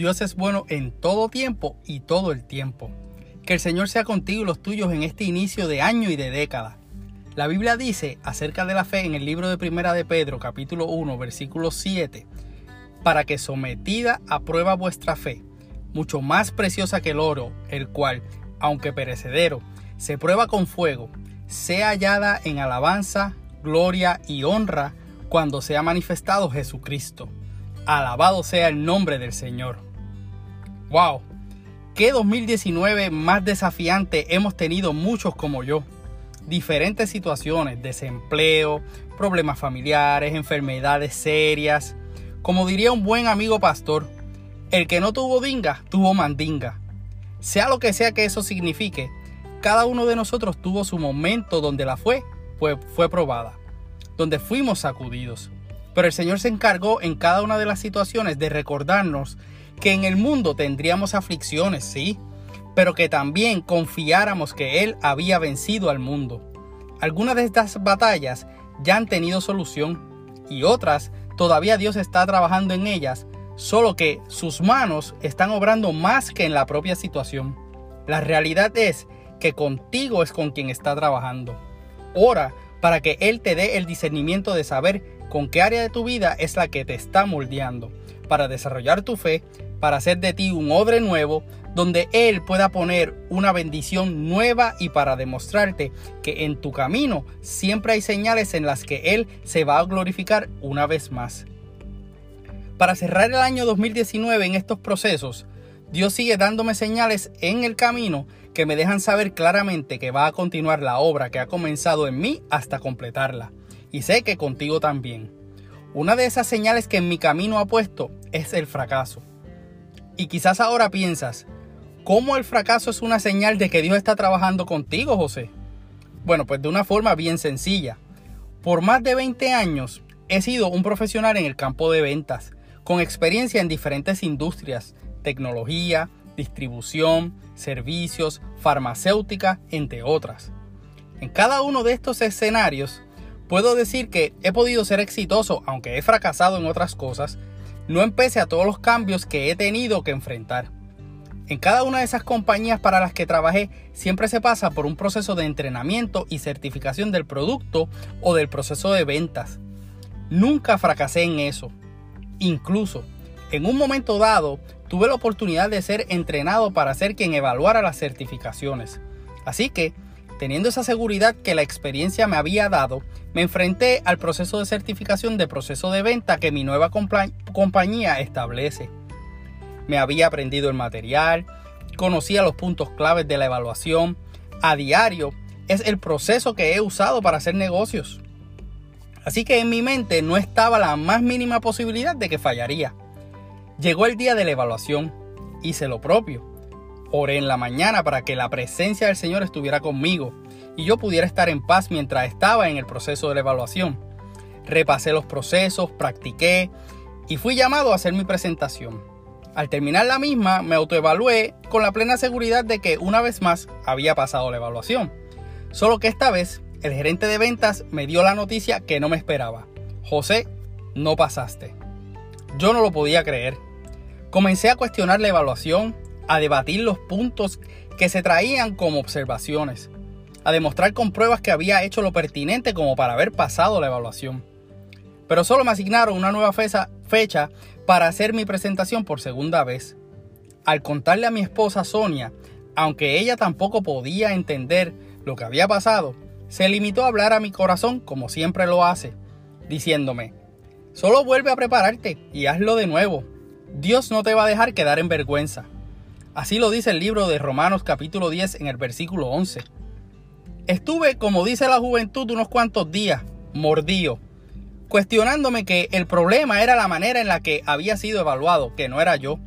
Dios es bueno en todo tiempo y todo el tiempo. Que el Señor sea contigo y los tuyos en este inicio de año y de década. La Biblia dice acerca de la fe en el libro de Primera de Pedro, capítulo 1, versículo 7, para que sometida a prueba vuestra fe, mucho más preciosa que el oro, el cual, aunque perecedero, se prueba con fuego, sea hallada en alabanza, gloria y honra cuando sea manifestado Jesucristo. Alabado sea el nombre del Señor. ¡Wow! ¿Qué 2019 más desafiante hemos tenido muchos como yo? Diferentes situaciones, desempleo, problemas familiares, enfermedades serias. Como diría un buen amigo pastor, el que no tuvo dinga, tuvo mandinga. Sea lo que sea que eso signifique, cada uno de nosotros tuvo su momento donde la fue, fue, fue probada, donde fuimos sacudidos. Pero el Señor se encargó en cada una de las situaciones de recordarnos que en el mundo tendríamos aflicciones, sí, pero que también confiáramos que Él había vencido al mundo. Algunas de estas batallas ya han tenido solución y otras todavía Dios está trabajando en ellas, solo que sus manos están obrando más que en la propia situación. La realidad es que contigo es con quien está trabajando. Ora para que Él te dé el discernimiento de saber con qué área de tu vida es la que te está moldeando, para desarrollar tu fe, para hacer de ti un odre nuevo, donde Él pueda poner una bendición nueva y para demostrarte que en tu camino siempre hay señales en las que Él se va a glorificar una vez más. Para cerrar el año 2019 en estos procesos, Dios sigue dándome señales en el camino que me dejan saber claramente que va a continuar la obra que ha comenzado en mí hasta completarla. Y sé que contigo también. Una de esas señales que en mi camino ha puesto es el fracaso. Y quizás ahora piensas, ¿cómo el fracaso es una señal de que Dios está trabajando contigo, José? Bueno, pues de una forma bien sencilla. Por más de 20 años he sido un profesional en el campo de ventas, con experiencia en diferentes industrias, tecnología, distribución, servicios, farmacéutica, entre otras. En cada uno de estos escenarios, puedo decir que he podido ser exitoso, aunque he fracasado en otras cosas, no empecé a todos los cambios que he tenido que enfrentar. En cada una de esas compañías para las que trabajé siempre se pasa por un proceso de entrenamiento y certificación del producto o del proceso de ventas. Nunca fracasé en eso. Incluso, en un momento dado, tuve la oportunidad de ser entrenado para ser quien evaluara las certificaciones. Así que, teniendo esa seguridad que la experiencia me había dado, me enfrenté al proceso de certificación de proceso de venta que mi nueva compañía establece. Me había aprendido el material, conocía los puntos claves de la evaluación. A diario es el proceso que he usado para hacer negocios. Así que en mi mente no estaba la más mínima posibilidad de que fallaría. Llegó el día de la evaluación, hice lo propio. Oré en la mañana para que la presencia del Señor estuviera conmigo y yo pudiera estar en paz mientras estaba en el proceso de la evaluación. Repasé los procesos, practiqué y fui llamado a hacer mi presentación. Al terminar la misma, me autoevalué con la plena seguridad de que una vez más había pasado la evaluación. Solo que esta vez el gerente de ventas me dio la noticia que no me esperaba. José, no pasaste. Yo no lo podía creer. Comencé a cuestionar la evaluación, a debatir los puntos que se traían como observaciones, a demostrar con pruebas que había hecho lo pertinente como para haber pasado la evaluación. Pero solo me asignaron una nueva fecha para hacer mi presentación por segunda vez. Al contarle a mi esposa Sonia, aunque ella tampoco podía entender lo que había pasado, se limitó a hablar a mi corazón como siempre lo hace, diciéndome, solo vuelve a prepararte y hazlo de nuevo, Dios no te va a dejar quedar en vergüenza. Así lo dice el libro de Romanos capítulo 10 en el versículo 11. Estuve, como dice la juventud, unos cuantos días, mordido, cuestionándome que el problema era la manera en la que había sido evaluado, que no era yo.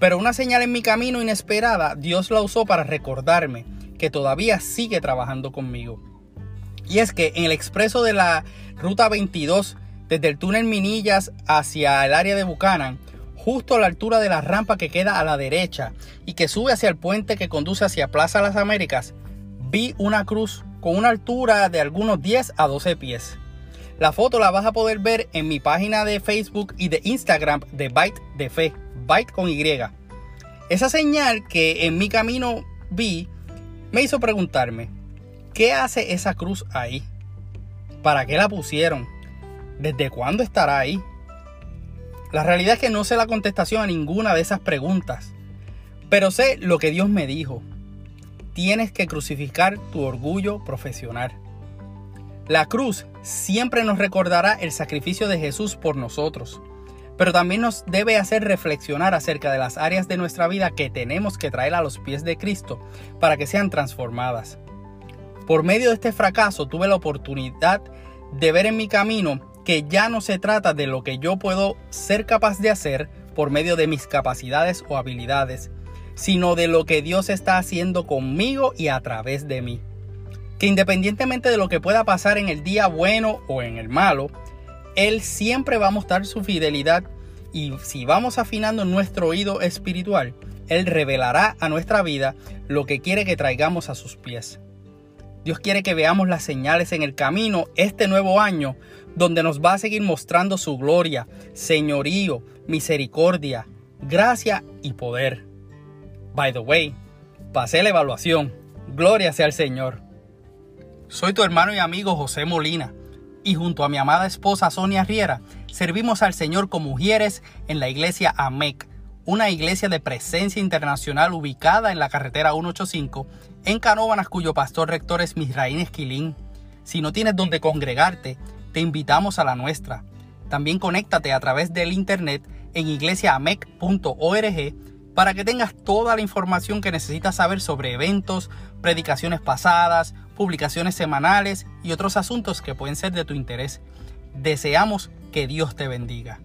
Pero una señal en mi camino inesperada, Dios la usó para recordarme que todavía sigue trabajando conmigo. Y es que en el expreso de la Ruta 22, desde el túnel Minillas hacia el área de Buchanan, justo a la altura de la rampa que queda a la derecha y que sube hacia el puente que conduce hacia Plaza Las Américas, vi una cruz con una altura de algunos 10 a 12 pies. La foto la vas a poder ver en mi página de Facebook y de Instagram de Byte de Fe. Byte con Y. Esa señal que en mi camino vi me hizo preguntarme, ¿qué hace esa cruz ahí? ¿Para qué la pusieron? ¿Desde cuándo estará ahí? La realidad es que no sé la contestación a ninguna de esas preguntas, pero sé lo que Dios me dijo. Tienes que crucificar tu orgullo profesional. La cruz siempre nos recordará el sacrificio de Jesús por nosotros, pero también nos debe hacer reflexionar acerca de las áreas de nuestra vida que tenemos que traer a los pies de Cristo para que sean transformadas. Por medio de este fracaso tuve la oportunidad de ver en mi camino que ya no se trata de lo que yo puedo ser capaz de hacer por medio de mis capacidades o habilidades, sino de lo que Dios está haciendo conmigo y a través de mí que independientemente de lo que pueda pasar en el día bueno o en el malo, Él siempre va a mostrar su fidelidad y si vamos afinando nuestro oído espiritual, Él revelará a nuestra vida lo que quiere que traigamos a sus pies. Dios quiere que veamos las señales en el camino este nuevo año, donde nos va a seguir mostrando su gloria, señorío, misericordia, gracia y poder. By the way, pasé la evaluación. Gloria sea al Señor. Soy tu hermano y amigo José Molina y junto a mi amada esposa Sonia Riera servimos al Señor como mujeres en la iglesia AMEC, una iglesia de presencia internacional ubicada en la carretera 185 en Canóvanas cuyo pastor rector es Misraín Esquilín. Si no tienes donde congregarte, te invitamos a la nuestra. También conéctate a través del internet en iglesiaamec.org para que tengas toda la información que necesitas saber sobre eventos, predicaciones pasadas, publicaciones semanales y otros asuntos que pueden ser de tu interés. Deseamos que Dios te bendiga.